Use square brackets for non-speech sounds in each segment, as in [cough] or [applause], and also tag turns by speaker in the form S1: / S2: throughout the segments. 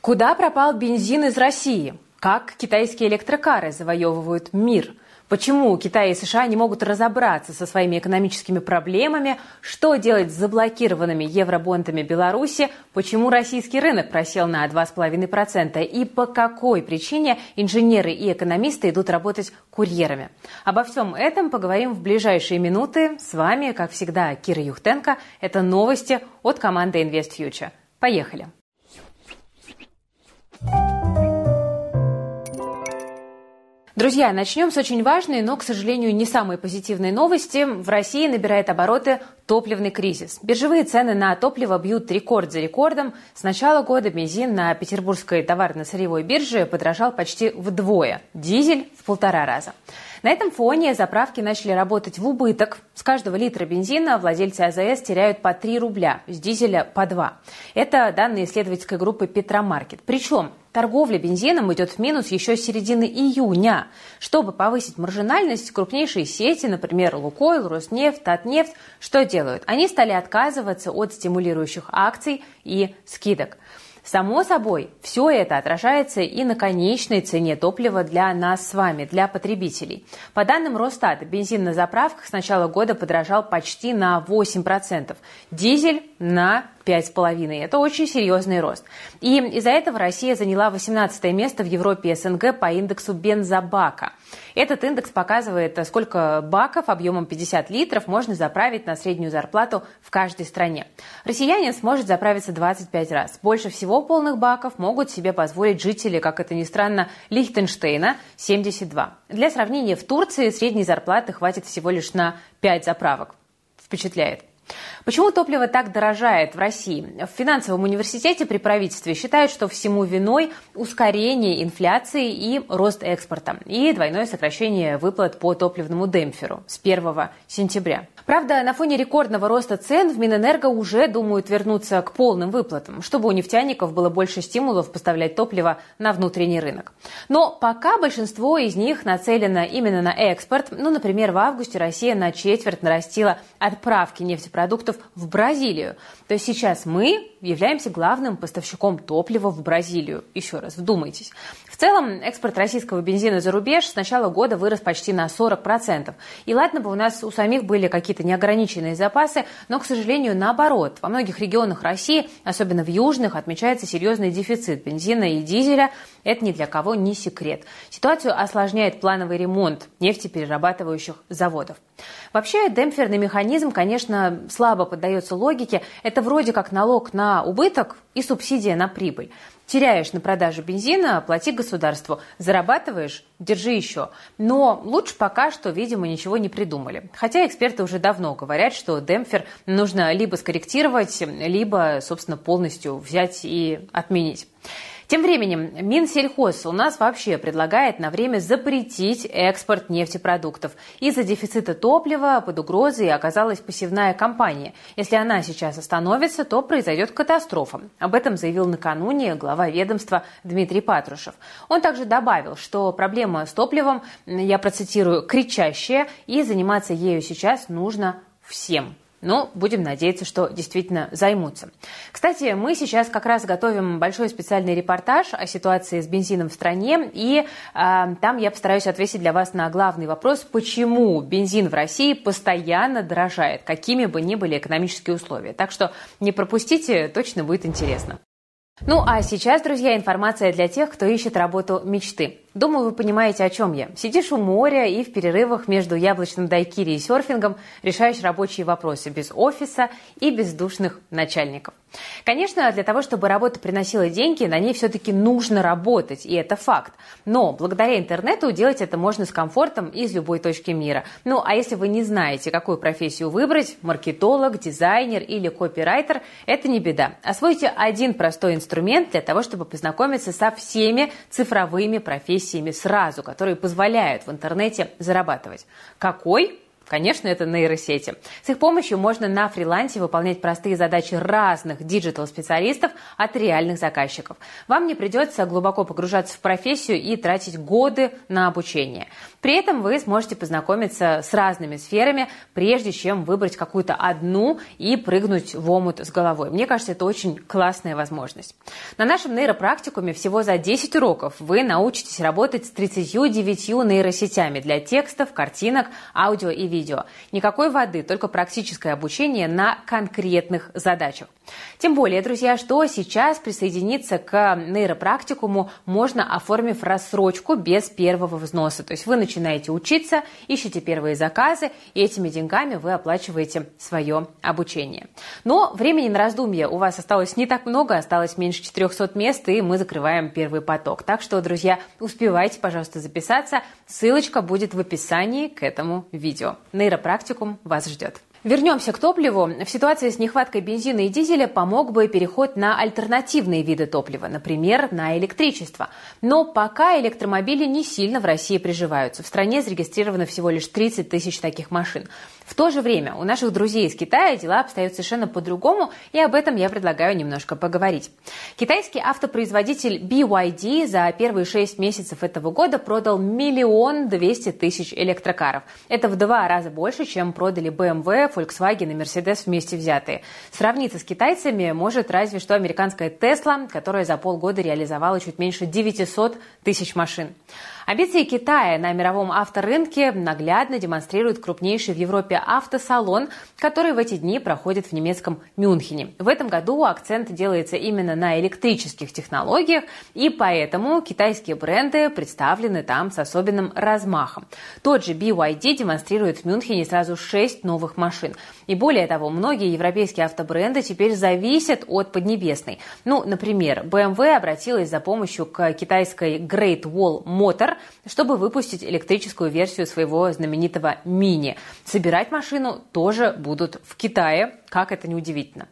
S1: Куда пропал бензин из России? Как китайские электрокары завоевывают мир? Почему Китай и США не могут разобраться со своими экономическими проблемами? Что делать с заблокированными евробондами Беларуси? Почему российский рынок просел на 2,5%? И по какой причине инженеры и экономисты идут работать курьерами? Обо всем этом поговорим в ближайшие минуты. С вами, как всегда, Кира Юхтенко. Это новости от команды InvestFuture. Поехали! you Друзья, начнем с очень важной, но, к сожалению, не самой позитивной новости. В России набирает обороты топливный кризис. Биржевые цены на топливо бьют рекорд за рекордом. С начала года бензин на петербургской товарно-сырьевой бирже подорожал почти вдвое, дизель в полтора раза. На этом фоне заправки начали работать в убыток. С каждого литра бензина владельцы АЗС теряют по 3 рубля, с дизеля по 2. Это данные исследовательской группы «Петромаркет». Причем Торговля бензином идет в минус еще с середины июня. Чтобы повысить маржинальность, крупнейшие сети, например, Лукойл, Роснефть, Татнефть, что делают? Они стали отказываться от стимулирующих акций и скидок. Само собой, все это отражается и на конечной цене топлива для нас с вами, для потребителей. По данным Росстата, бензин на заправках с начала года подорожал почти на 8%, дизель на 5,5. Это очень серьезный рост. И из-за этого Россия заняла 18 место в Европе СНГ по индексу бензобака. Этот индекс показывает, сколько баков объемом 50 литров можно заправить на среднюю зарплату в каждой стране. Россиянин сможет заправиться 25 раз. Больше всего полных баков могут себе позволить жители, как это ни странно, Лихтенштейна – 72. Для сравнения, в Турции средней зарплаты хватит всего лишь на 5 заправок. Впечатляет. Почему топливо так дорожает в России? В финансовом университете при правительстве считают, что всему виной ускорение инфляции и рост экспорта, и двойное сокращение выплат по топливному демпферу с 1 сентября. Правда, на фоне рекордного роста цен в Минэнерго уже думают вернуться к полным выплатам, чтобы у нефтяников было больше стимулов поставлять топливо на внутренний рынок. Но пока большинство из них нацелено именно на экспорт. Ну, например, в августе Россия на четверть нарастила отправки нефтепродуктов в Бразилию. То есть сейчас мы являемся главным поставщиком топлива в Бразилию. Еще раз, вдумайтесь. Целом, экспорт российского бензина за рубеж с начала года вырос почти на 40%. И ладно бы у нас у самих были какие-то неограниченные запасы, но, к сожалению, наоборот. Во многих регионах России, особенно в южных, отмечается серьезный дефицит бензина и дизеля. Это ни для кого не секрет. Ситуацию осложняет плановый ремонт нефтеперерабатывающих заводов. Вообще, демпферный механизм, конечно, слабо поддается логике. Это вроде как налог на убыток и субсидия на прибыль. Теряешь на продаже бензина, плати государству. Зарабатываешь, держи еще. Но лучше пока что, видимо, ничего не придумали. Хотя эксперты уже давно говорят, что демпфер нужно либо скорректировать, либо, собственно, полностью взять и отменить. Тем временем Минсельхоз у нас вообще предлагает на время запретить экспорт нефтепродуктов. Из-за дефицита топлива под угрозой оказалась посевная компания. Если она сейчас остановится, то произойдет катастрофа. Об этом заявил накануне глава ведомства Дмитрий Патрушев. Он также добавил, что проблема с топливом, я процитирую, кричащая, и заниматься ею сейчас нужно всем. Но будем надеяться, что действительно займутся. Кстати, мы сейчас как раз готовим большой специальный репортаж о ситуации с бензином в стране. И э, там я постараюсь ответить для вас на главный вопрос, почему бензин в России постоянно дорожает, какими бы ни были экономические условия. Так что не пропустите, точно будет интересно. Ну а сейчас, друзья, информация для тех, кто ищет работу мечты. Думаю, вы понимаете, о чем я. Сидишь у моря и в перерывах между яблочным дайкири и серфингом решаешь рабочие вопросы без офиса и без душных начальников. Конечно, для того, чтобы работа приносила деньги, на ней все-таки нужно работать, и это факт. Но благодаря интернету делать это можно с комфортом из любой точки мира. Ну, а если вы не знаете, какую профессию выбрать, маркетолог, дизайнер или копирайтер, это не беда. Освойте один простой инструмент для того, чтобы познакомиться со всеми цифровыми профессиями сразу, которые позволяют в интернете зарабатывать. Какой? Конечно, это нейросети. С их помощью можно на фрилансе выполнять простые задачи разных digital -специалистов от реальных заказчиков. Вам не придется глубоко погружаться в профессию и тратить годы на обучение. При этом вы сможете познакомиться с разными сферами, прежде чем выбрать какую-то одну и прыгнуть в омут с головой. Мне кажется, это очень классная возможность. На нашем нейропрактикуме всего за 10 уроков вы научитесь работать с 39 нейросетями для текстов, картинок, аудио и видео видео. Никакой воды, только практическое обучение на конкретных задачах. Тем более, друзья, что сейчас присоединиться к нейропрактикуму можно, оформив рассрочку без первого взноса. То есть вы начинаете учиться, ищете первые заказы, и этими деньгами вы оплачиваете свое обучение. Но времени на раздумье у вас осталось не так много, осталось меньше 400 мест, и мы закрываем первый поток. Так что, друзья, успевайте, пожалуйста, записаться. Ссылочка будет в описании к этому видео. Нейропрактикум вас ждет. Вернемся к топливу. В ситуации с нехваткой бензина и дизеля помог бы переход на альтернативные виды топлива, например, на электричество. Но пока электромобили не сильно в России приживаются. В стране зарегистрировано всего лишь 30 тысяч таких машин. В то же время у наших друзей из Китая дела обстоят совершенно по-другому, и об этом я предлагаю немножко поговорить. Китайский автопроизводитель BYD за первые шесть месяцев этого года продал миллион двести тысяч электрокаров. Это в два раза больше, чем продали BMW, Volkswagen и Mercedes вместе взятые. Сравниться с китайцами может разве что американская Tesla, которая за полгода реализовала чуть меньше 900 тысяч машин. Амбиции Китая на мировом авторынке наглядно демонстрирует крупнейший в Европе автосалон, который в эти дни проходит в немецком Мюнхене. В этом году акцент делается именно на электрических технологиях, и поэтому китайские бренды представлены там с особенным размахом. Тот же BYD демонстрирует в Мюнхене сразу шесть новых машин. И более того, многие европейские автобренды теперь зависят от Поднебесной. Ну, например, BMW обратилась за помощью к китайской Great Wall Motor, чтобы выпустить электрическую версию своего знаменитого Мини. Собирать машину тоже будут в Китае, как это неудивительно.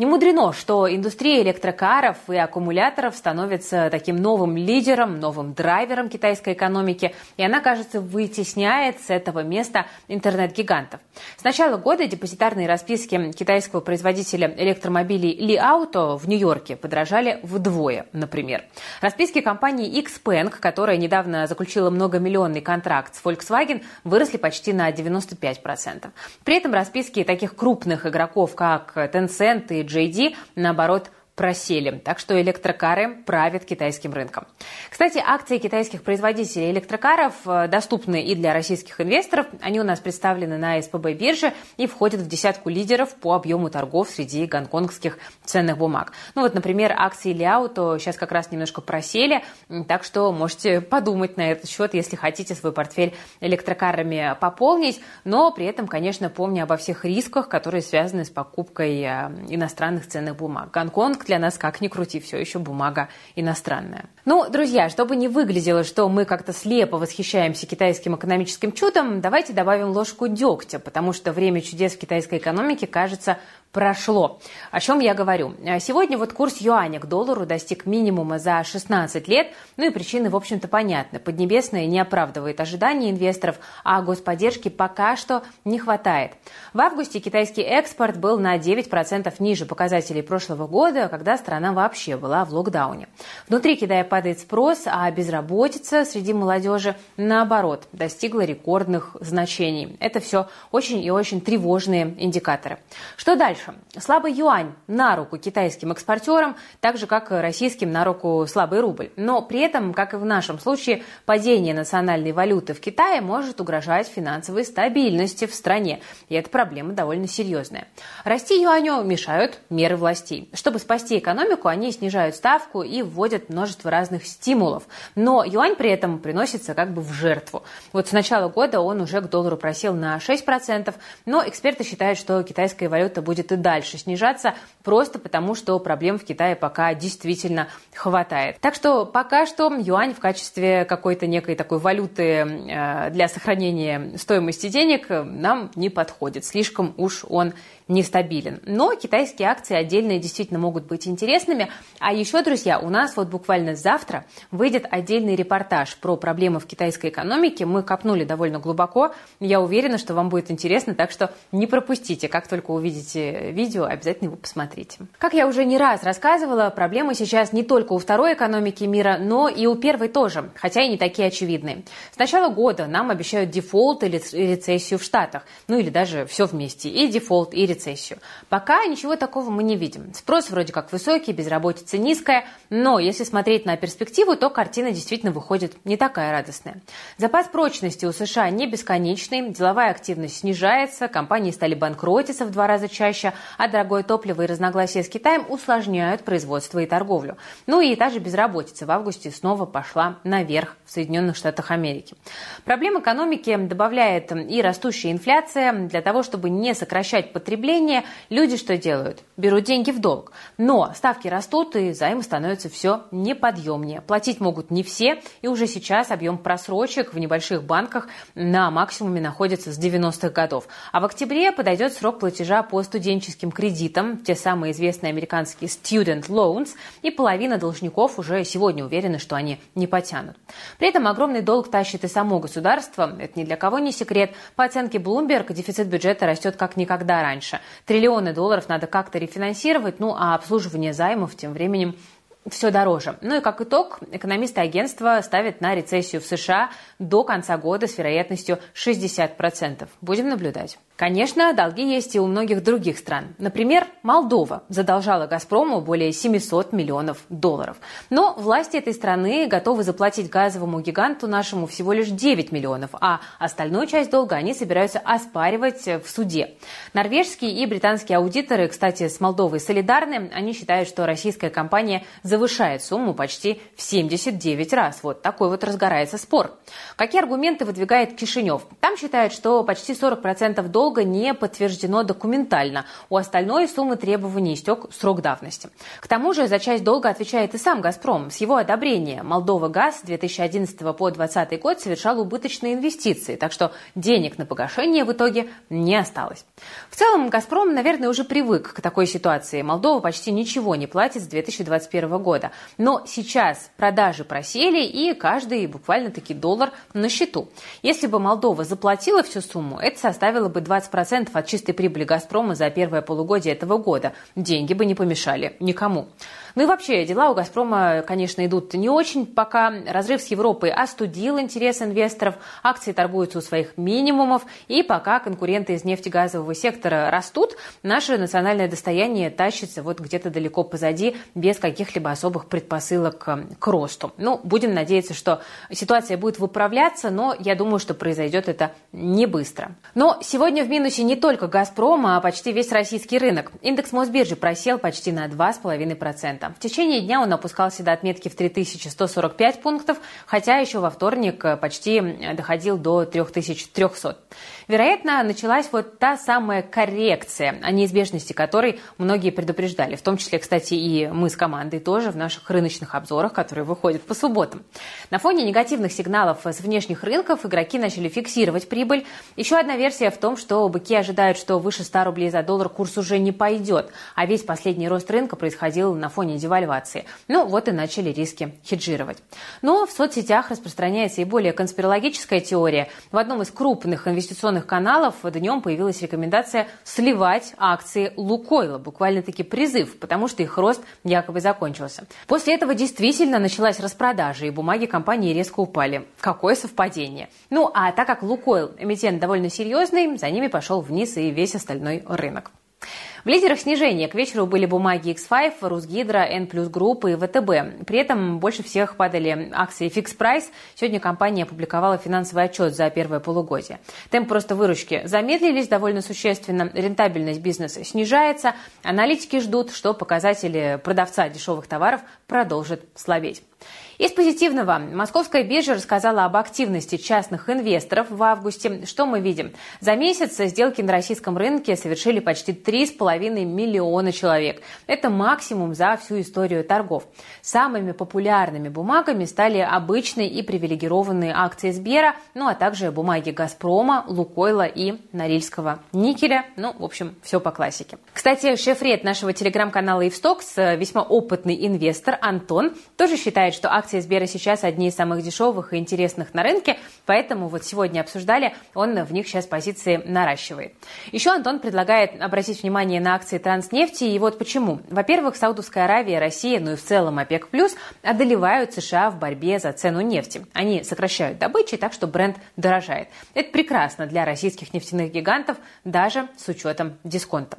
S1: Не мудрено, что индустрия электрокаров и аккумуляторов становится таким новым лидером, новым драйвером китайской экономики, и она, кажется, вытесняет с этого места интернет-гигантов. С начала года депозитарные расписки китайского производителя электромобилей Li Auto в Нью-Йорке подорожали вдвое, например. Расписки компании Xpeng, которая недавно заключила многомиллионный контракт с Volkswagen, выросли почти на 95%. При этом расписки таких крупных игроков, как Tencent и JD, наоборот, просели. Так что электрокары правят китайским рынком. Кстати, акции китайских производителей электрокаров э, доступны и для российских инвесторов. Они у нас представлены на СПБ бирже и входят в десятку лидеров по объему торгов среди гонконгских ценных бумаг. Ну вот, например, акции Ляуто сейчас как раз немножко просели, так что можете подумать на этот счет, если хотите свой портфель электрокарами пополнить, но при этом, конечно, помня обо всех рисках, которые связаны с покупкой э, иностранных ценных бумаг. Гонконг для нас, как ни крути, все еще бумага иностранная. Ну, друзья, чтобы не выглядело, что мы как-то слепо восхищаемся китайским экономическим чудом, давайте добавим ложку дегтя, потому что время чудес в китайской экономике, кажется, прошло. О чем я говорю? А сегодня вот курс юаня к доллару достиг минимума за 16 лет, ну и причины, в общем-то, понятны. Поднебесная не оправдывает ожидания инвесторов, а господдержки пока что не хватает. В августе китайский экспорт был на 9% ниже показателей прошлого года, когда страна вообще была в локдауне. Внутри Китая падает спрос, а безработица среди молодежи, наоборот, достигла рекордных значений. Это все очень и очень тревожные индикаторы. Что дальше? Дальше. Слабый юань на руку китайским экспортерам, так же, как российским на руку слабый рубль. Но при этом, как и в нашем случае, падение национальной валюты в Китае может угрожать финансовой стабильности в стране. И эта проблема довольно серьезная. Расти юаню мешают меры властей. Чтобы спасти экономику, они снижают ставку и вводят множество разных стимулов. Но юань при этом приносится как бы в жертву. Вот с начала года он уже к доллару просел на 6%, но эксперты считают, что китайская валюта будет и дальше снижаться, просто потому что проблем в Китае пока действительно хватает. Так что пока что юань в качестве какой-то некой такой валюты э, для сохранения стоимости денег нам не подходит. Слишком уж он нестабилен. Но китайские акции отдельные действительно могут быть интересными. А еще, друзья, у нас вот буквально завтра выйдет отдельный репортаж про проблемы в китайской экономике. Мы копнули довольно глубоко. Я уверена, что вам будет интересно, так что не пропустите. Как только увидите видео, обязательно его посмотрите. Как я уже не раз рассказывала, проблемы сейчас не только у второй экономики мира, но и у первой тоже, хотя и не такие очевидные. С начала года нам обещают дефолт или рецессию в Штатах, ну или даже все вместе, и дефолт, и рецессию. Пока ничего такого мы не видим. Спрос вроде как высокий, безработица низкая, но если смотреть на перспективу, то картина действительно выходит не такая радостная. Запас прочности у США не бесконечный, деловая активность снижается, компании стали банкротиться в два раза чаще, а дорогое топливо и разногласия с Китаем усложняют производство и торговлю. Ну и та же безработица в августе снова пошла наверх в Соединенных Штатах Америки. Проблем экономики добавляет и растущая инфляция. Для того, чтобы не сокращать потребление, люди что делают? Берут деньги в долг. Но ставки растут, и займы становятся все неподъемнее. Платить могут не все, и уже сейчас объем просрочек в небольших банках на максимуме находится с 90-х годов. А в октябре подойдет срок платежа по студенческим кредитам, те самые известные американские student loans, и половина должников уже сегодня уверены, что они не потянут. При этом огромный долг тащит и само государство. Это ни для кого не секрет. По оценке Bloomberg, дефицит бюджета растет как никогда раньше. Триллионы долларов надо как-то рефинансировать, ну а обслуживание займов тем временем все дороже. Ну и как итог, экономисты агентства ставят на рецессию в США до конца года с вероятностью 60%. Будем наблюдать. Конечно, долги есть и у многих других стран. Например, Молдова задолжала «Газпрому» более 700 миллионов долларов. Но власти этой страны готовы заплатить газовому гиганту нашему всего лишь 9 миллионов, а остальную часть долга они собираются оспаривать в суде. Норвежские и британские аудиторы, кстати, с Молдовой солидарны. Они считают, что российская компания завышает сумму почти в 79 раз. Вот такой вот разгорается спор. Какие аргументы выдвигает Кишинев? Там считают, что почти 40% долга долга не подтверждено документально. У остальной суммы требований истек срок давности. К тому же за часть долга отвечает и сам «Газпром». С его одобрения Молдова ГАЗ с 2011 по 2020 год совершал убыточные инвестиции, так что денег на погашение в итоге не осталось. В целом «Газпром», наверное, уже привык к такой ситуации. Молдова почти ничего не платит с 2021 года. Но сейчас продажи просели, и каждый буквально-таки доллар на счету. Если бы Молдова заплатила всю сумму, это составило бы 20 20% от чистой прибыли «Газпрома» за первое полугодие этого года. Деньги бы не помешали никому. Ну и вообще, дела у «Газпрома», конечно, идут не очень пока. Разрыв с Европой остудил интерес инвесторов, акции торгуются у своих минимумов, и пока конкуренты из нефтегазового сектора растут, наше национальное достояние тащится вот где-то далеко позади, без каких-либо особых предпосылок к росту. Ну, будем надеяться, что ситуация будет выправляться, но я думаю, что произойдет это не быстро. Но сегодня в минусе не только «Газпром», а почти весь российский рынок. Индекс Мосбиржи просел почти на 2,5%. В течение дня он опускался до отметки в 3145 пунктов, хотя еще во вторник почти доходил до 3300. Вероятно, началась вот та самая коррекция, о неизбежности которой многие предупреждали, в том числе, кстати, и мы с командой тоже в наших рыночных обзорах, которые выходят по субботам. На фоне негативных сигналов с внешних рынков игроки начали фиксировать прибыль. Еще одна версия в том, что быки ожидают, что выше 100 рублей за доллар курс уже не пойдет, а весь последний рост рынка происходил на фоне девальвации. Ну, вот и начали риски хеджировать. Но в соцсетях распространяется и более конспирологическая теория. В одном из крупных инвестиционных каналов днем появилась рекомендация сливать акции Лукойла. Буквально-таки призыв, потому что их рост якобы закончился. После этого действительно началась распродажа, и бумаги компании резко упали. Какое совпадение. Ну, а так как Лукойл эмитент довольно серьезный, за ними пошел вниз и весь остальной рынок. В лидерах снижения к вечеру были бумаги X5, Русгидро, N группы и ВТБ. При этом больше всех падали акции Fix Price. Сегодня компания опубликовала финансовый отчет за первое полугодие. Темп просто выручки замедлились довольно существенно, рентабельность бизнеса снижается. Аналитики ждут, что показатели продавца дешевых товаров продолжат слабеть. Из позитивного. Московская биржа рассказала об активности частных инвесторов в августе. Что мы видим? За месяц сделки на российском рынке совершили почти 3,5 миллиона человек. Это максимум за всю историю торгов. Самыми популярными бумагами стали обычные и привилегированные акции Сбера, ну а также бумаги Газпрома, Лукойла и Норильского никеля. Ну, в общем, все по классике. Кстати, шеф-ред нашего телеграм-канала Ивстокс, весьма опытный инвестор Антон, тоже считает, что акции Сбера сейчас одни из самых дешевых и интересных на рынке, поэтому вот сегодня обсуждали, он в них сейчас позиции наращивает. Еще Антон предлагает обратить внимание на акции Транснефти, и вот почему. Во-первых, Саудовская Аравия, Россия, ну и в целом ОПЕК+, одолевают США в борьбе за цену нефти. Они сокращают добычу, так что бренд дорожает. Это прекрасно для российских нефтяных гигантов, даже с учетом дисконта.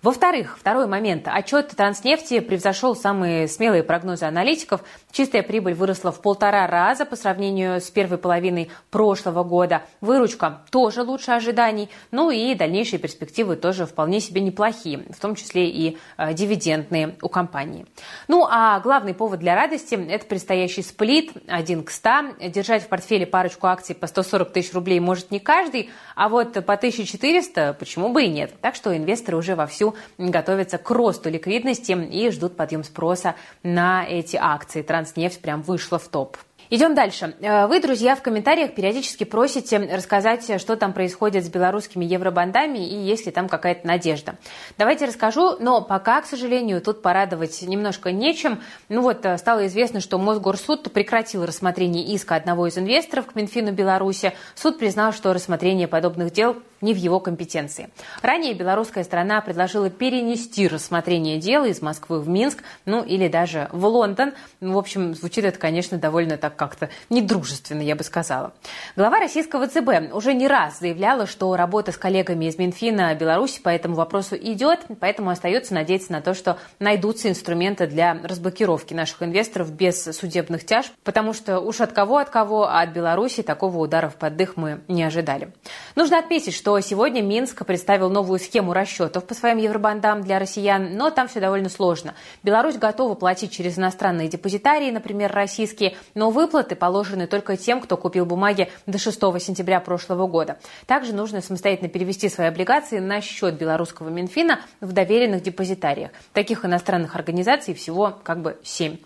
S1: Во-вторых, второй момент. Отчет Транснефти превзошел самые смелые прогнозы аналитиков. Чистая прибыль выросла в полтора раза по сравнению с первой половиной прошлого года. Выручка тоже лучше ожиданий. Ну и дальнейшие перспективы тоже вполне себе неплохие, в том числе и э, дивидендные у компании. Ну а главный повод для радости – это предстоящий сплит один к 100. Держать в портфеле парочку акций по 140 тысяч рублей может не каждый, а вот по 1400 почему бы и нет. Так что инвесторы уже вовсю готовятся к росту ликвидности и ждут подъем спроса на эти акции. Транснефть прям вышла в топ. Идем дальше. Э, вы, друзья, в комментариях периодически просите рассказать, что там происходит с белорусскими евробандами и есть ли там какая-то надежда. Давайте расскажу, но пока, к сожалению, тут порадовать немножко нечем. Ну вот, э, стало известно, что Мосгорсуд прекратил рассмотрение иска одного из инвесторов к Минфину Беларуси. Суд признал, что рассмотрение подобных дел не в его компетенции. Ранее белорусская сторона предложила перенести рассмотрение дела из Москвы в Минск, ну или даже в Лондон. В общем, звучит это, конечно, довольно так как-то недружественно, я бы сказала. Глава российского ЦБ уже не раз заявляла, что работа с коллегами из Минфина Беларуси по этому вопросу идет, поэтому остается надеяться на то, что найдутся инструменты для разблокировки наших инвесторов без судебных тяжб, потому что уж от кого от кого, а от Беларуси такого удара в поддых мы не ожидали. Нужно отметить, что сегодня Минск представил новую схему расчетов по своим евробандам для россиян, но там все довольно сложно. Беларусь готова платить через иностранные депозитарии, например, российские, но вы выплаты положены только тем, кто купил бумаги до 6 сентября прошлого года. Также нужно самостоятельно перевести свои облигации на счет белорусского Минфина в доверенных депозитариях. Таких иностранных организаций всего как бы 7.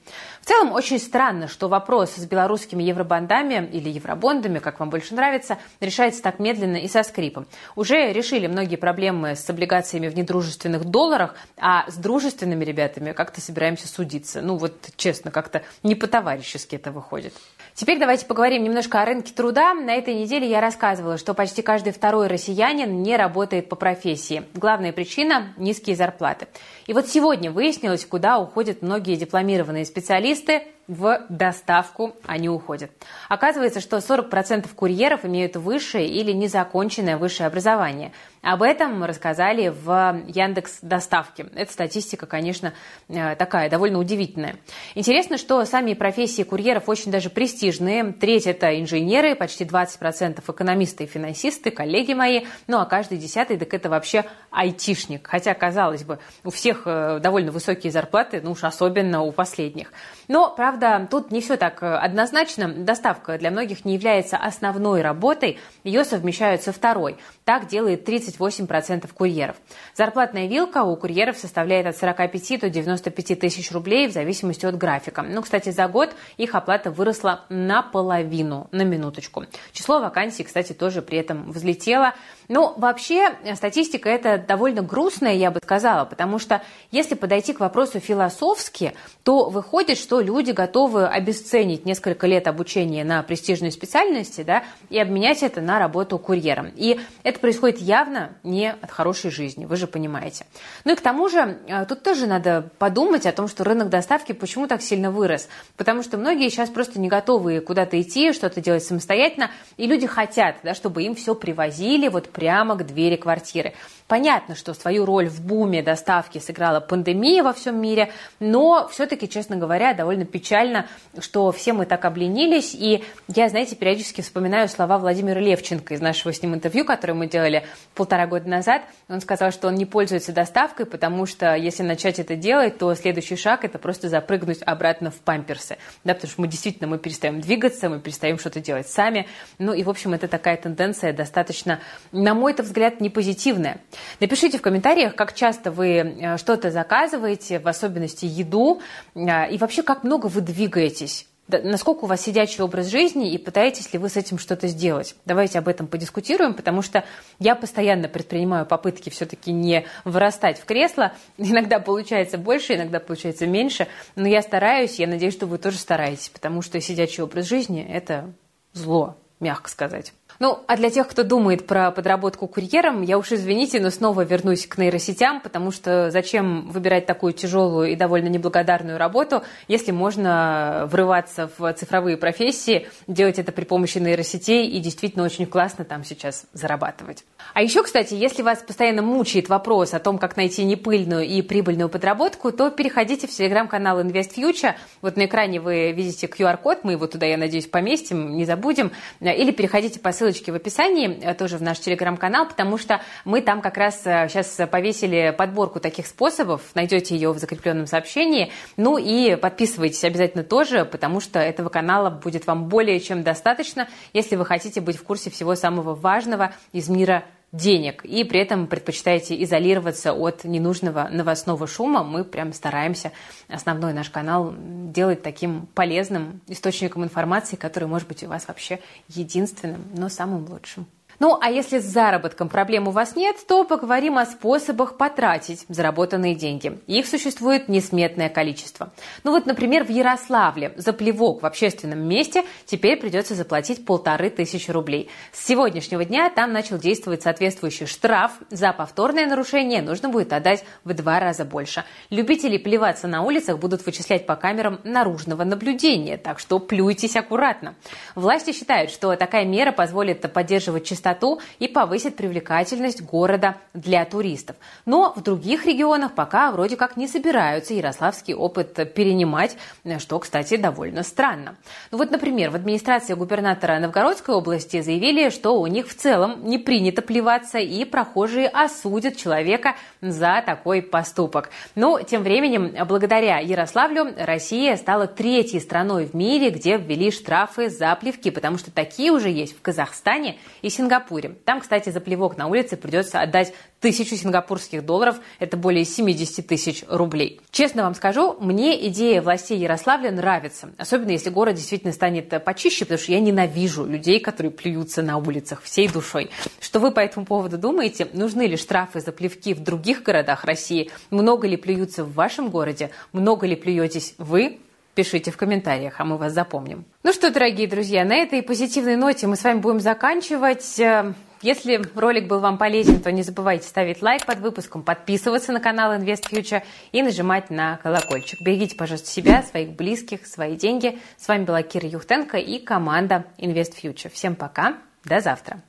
S1: В целом очень странно, что вопрос с белорусскими евробандами или евробондами, как вам больше нравится, решается так медленно и со скрипом. Уже решили многие проблемы с облигациями в недружественных долларах, а с дружественными ребятами как-то собираемся судиться. Ну вот честно, как-то не по-товарищески это выходит. Теперь давайте поговорим немножко о рынке труда. На этой неделе я рассказывала, что почти каждый второй россиянин не работает по профессии. Главная причина – низкие зарплаты. И вот сегодня выяснилось, куда уходят многие дипломированные специалисты в доставку они уходят. Оказывается, что 40% курьеров имеют высшее или незаконченное высшее образование. Об этом рассказали в Яндекс Доставке. Эта статистика, конечно, э, такая довольно удивительная. Интересно, что сами профессии курьеров очень даже престижные. Треть это инженеры, почти 20% экономисты и финансисты, коллеги мои. Ну а каждый десятый, так это вообще айтишник. Хотя, казалось бы, у всех э, довольно высокие зарплаты, ну уж особенно у последних. Но, правда, тут не все так э, однозначно. Доставка для многих не является основной работой, ее совмещают со второй. Так делает 38% курьеров. Зарплатная вилка у курьеров составляет от 45 до 95 тысяч рублей в зависимости от графика. Ну, кстати, за год их оплата выросла наполовину, на минуточку. Число вакансий, кстати, тоже при этом взлетело. Но вообще статистика это довольно грустная, я бы сказала, потому что если подойти к вопросу философски, то выходит, что люди готовы обесценить несколько лет обучения на престижной специальности да, и обменять это на работу курьером. И это происходит явно не от хорошей жизни, вы же понимаете. Ну и к тому же э, тут тоже надо подумать о том, что рынок доставки почему так сильно вырос. Потому что многие сейчас просто не готовы куда-то идти, что-то делать самостоятельно, и люди хотят, да, чтобы им все привозили вот прямо к двери квартиры. Понятно, что свою роль в буме доставки сыграла пандемия во всем мире, но все-таки, честно говоря, довольно печально, что все мы так обленились. И я, знаете, периодически вспоминаю слова Владимира Левченко из нашего с ним интервью, которое мы делали полтора года назад. Он сказал, что он не пользуется доставкой, потому что если начать это делать, то следующий шаг – это просто запрыгнуть обратно в памперсы. Да, потому что мы действительно мы перестаем двигаться, мы перестаем что-то делать сами. Ну и, в общем, это такая тенденция достаточно, на мой взгляд, не позитивная. Напишите в комментариях, как часто вы э, что-то заказываете, в особенности еду, э, и вообще, как много вы двигаетесь. Насколько у вас сидячий образ жизни и пытаетесь ли вы с этим что-то сделать? Давайте об этом подискутируем, потому что я постоянно предпринимаю попытки все-таки не вырастать в кресло. [laughs] Иногда получается больше, иногда получается меньше, но я стараюсь, я надеюсь, что вы тоже стараетесь, потому что сидячий образ жизни – это зло, мягко сказать. Ну, а для тех, кто думает про подработку курьером, я уж извините, но снова вернусь к нейросетям, потому что зачем выбирать такую тяжелую и довольно неблагодарную работу, если можно врываться в цифровые профессии, делать это при помощи нейросетей и действительно очень классно там сейчас зарабатывать. А еще, кстати, если вас постоянно мучает вопрос о том, как найти непыльную и прибыльную подработку, то переходите в телеграм-канал Invest Future. Вот на экране вы видите QR-код, мы его туда, я надеюсь, поместим, не забудем. Или переходите по ссылке ссылочки в описании э, тоже в наш телеграм-канал, потому что мы там как раз сейчас э, повесили подборку таких способов, найдете ее в закрепленном сообщении. Ну и подписывайтесь обязательно тоже, потому что этого канала будет вам более чем достаточно, если вы хотите быть в курсе всего самого важного из мира денег и при этом предпочитаете изолироваться от ненужного новостного шума, мы прям стараемся основной наш канал делать таким полезным источником информации, который может быть у вас вообще единственным, но самым лучшим. Ну, а если с заработком проблем у вас нет, то поговорим о способах потратить заработанные деньги. Их существует несметное количество. Ну вот, например, в Ярославле за плевок в общественном месте теперь придется заплатить полторы тысячи рублей. С сегодняшнего дня там начал действовать соответствующий штраф. За повторное нарушение нужно будет отдать в два раза больше. Любители плеваться на улицах будут вычислять по камерам наружного наблюдения, так что плюйтесь аккуратно. Власти считают, что такая мера позволит поддерживать чистоту чистоту и повысит привлекательность города для туристов. Но в других регионах пока вроде как не собираются ярославский опыт перенимать, что, кстати, довольно странно. Ну вот, например, в администрации губернатора Новгородской области заявили, что у них в целом не принято плеваться, и прохожие осудят человека за такой поступок. Но тем временем, благодаря Ярославлю, Россия стала третьей страной в мире, где ввели штрафы за плевки, потому что такие уже есть в Казахстане и Сингапуре. Сингапуре. Там, кстати, за плевок на улице придется отдать тысячу сингапурских долларов, это более 70 тысяч рублей. Честно вам скажу, мне идея властей Ярославля нравится, особенно если город действительно станет почище, потому что я ненавижу людей, которые плюются на улицах всей душой. Что вы по этому поводу думаете? Нужны ли штрафы за плевки в других городах России? Много ли плюются в вашем городе? Много ли плюетесь вы? Пишите в комментариях, а мы вас запомним. Ну что, дорогие друзья, на этой позитивной ноте мы с вами будем заканчивать. Э, если ролик был вам полезен, то не забывайте ставить лайк под выпуском, подписываться на канал Invest Future и нажимать на колокольчик. Берегите, пожалуйста, себя, своих близких, свои деньги. С вами была Кира Юхтенко и команда Invest Future. Всем пока, до завтра.